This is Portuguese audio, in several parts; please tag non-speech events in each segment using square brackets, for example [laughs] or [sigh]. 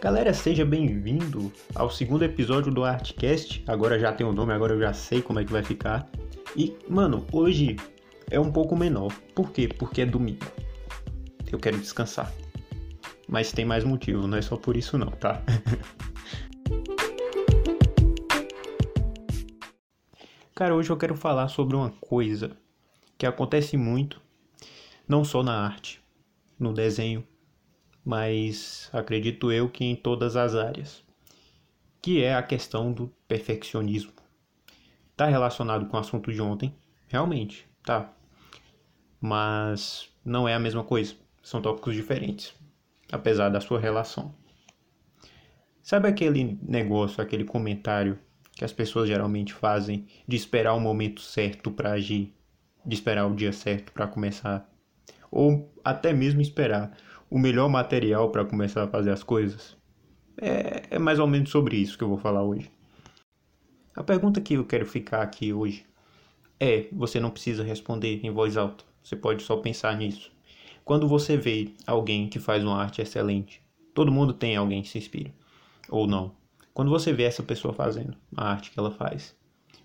Galera, seja bem-vindo ao segundo episódio do Artcast. Agora já tem o nome, agora eu já sei como é que vai ficar. E, mano, hoje é um pouco menor. Por quê? Porque é domingo. Eu quero descansar. Mas tem mais motivo, não é só por isso não, tá? [laughs] Cara, hoje eu quero falar sobre uma coisa que acontece muito, não só na arte, no desenho, mas acredito eu que em todas as áreas, que é a questão do perfeccionismo. Está relacionado com o assunto de ontem, realmente, tá. Mas não é a mesma coisa, são tópicos diferentes, apesar da sua relação. Sabe aquele negócio, aquele comentário que as pessoas geralmente fazem de esperar o momento certo para agir, de esperar o dia certo para começar, ou até mesmo esperar o melhor material para começar a fazer as coisas? É, é mais ou menos sobre isso que eu vou falar hoje. A pergunta que eu quero ficar aqui hoje é: você não precisa responder em voz alta, você pode só pensar nisso. Quando você vê alguém que faz uma arte excelente, todo mundo tem alguém que se inspira, ou não. Quando você vê essa pessoa fazendo a arte que ela faz,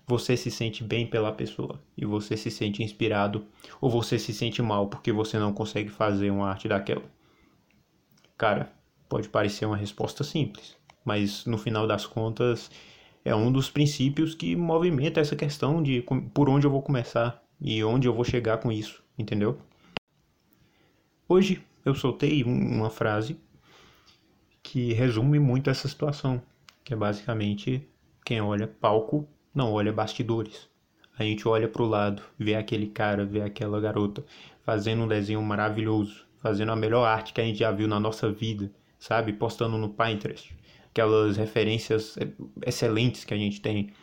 você se sente bem pela pessoa e você se sente inspirado, ou você se sente mal porque você não consegue fazer uma arte daquela. Cara, pode parecer uma resposta simples, mas no final das contas é um dos princípios que movimenta essa questão de por onde eu vou começar e onde eu vou chegar com isso, entendeu? Hoje eu soltei uma frase que resume muito essa situação, que é basicamente quem olha palco não olha bastidores. A gente olha para o lado, vê aquele cara, vê aquela garota fazendo um desenho maravilhoso, fazendo a melhor arte que a gente já viu na nossa vida, sabe? Postando no Pinterest. Aquelas referências excelentes que a gente tem.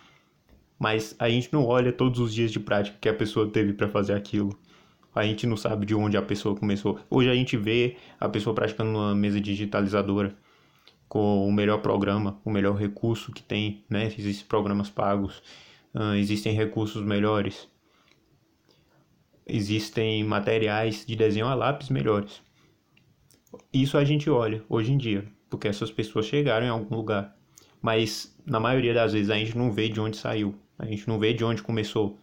Mas a gente não olha todos os dias de prática que a pessoa teve para fazer aquilo. A gente não sabe de onde a pessoa começou. Hoje a gente vê a pessoa praticando uma mesa digitalizadora com o melhor programa, o melhor recurso que tem, né? Existem programas pagos, existem recursos melhores existem materiais de desenho a lápis melhores. Isso a gente olha hoje em dia, porque essas pessoas chegaram em algum lugar. Mas na maioria das vezes a gente não vê de onde saiu, a gente não vê de onde começou.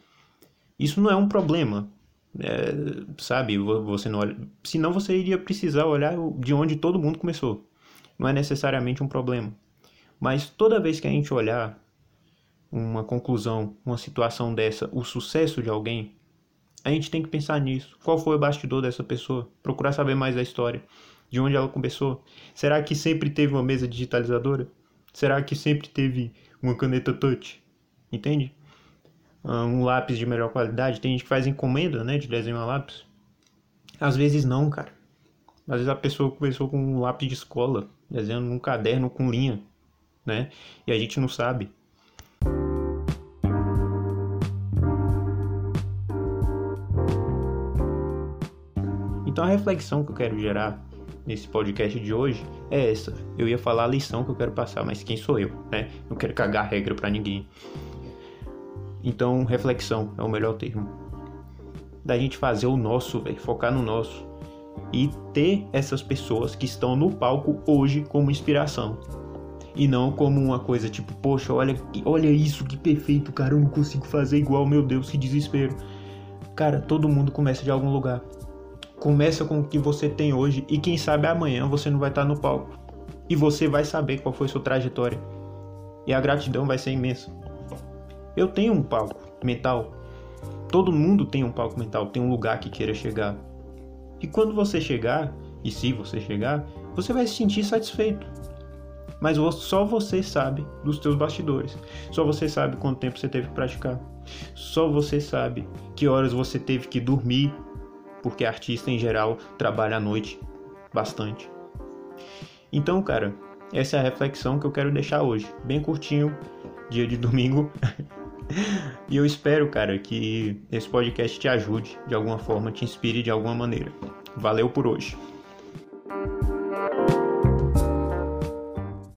Isso não é um problema, é, sabe? Você não olha, senão você iria precisar olhar de onde todo mundo começou. Não é necessariamente um problema. Mas toda vez que a gente olhar uma conclusão, uma situação dessa, o sucesso de alguém, a gente tem que pensar nisso. Qual foi o bastidor dessa pessoa? Procurar saber mais da história. De onde ela começou? Será que sempre teve uma mesa digitalizadora? Será que sempre teve uma caneta touch? Entende? Ah, um lápis de melhor qualidade. Tem gente que faz encomenda, né? De desenho a lápis. Às vezes não, cara. Às vezes a pessoa começou com um lápis de escola, desenhando num caderno com linha, né? E a gente não sabe. Então a reflexão que eu quero gerar nesse podcast de hoje é essa. Eu ia falar a lição que eu quero passar, mas quem sou eu, né? Não quero cagar regra para ninguém. Então, reflexão é o melhor termo. Da gente fazer o nosso, velho, focar no nosso e ter essas pessoas que estão no palco hoje como inspiração. E não como uma coisa tipo, poxa, olha, olha isso, que perfeito, cara, eu não consigo fazer igual, meu Deus, que desespero. Cara, todo mundo começa de algum lugar. Começa com o que você tem hoje e quem sabe amanhã você não vai estar no palco. E você vai saber qual foi sua trajetória. E a gratidão vai ser imensa. Eu tenho um palco mental. Todo mundo tem um palco mental, tem um lugar que queira chegar. E quando você chegar, e se você chegar, você vai se sentir satisfeito. Mas só você sabe dos teus bastidores. Só você sabe quanto tempo você teve que praticar. Só você sabe que horas você teve que dormir porque artista em geral trabalha à noite bastante. Então, cara, essa é a reflexão que eu quero deixar hoje, bem curtinho, dia de [laughs] domingo. e eu espero, cara, que esse podcast te ajude de alguma forma, te inspire de alguma maneira. Valeu por hoje.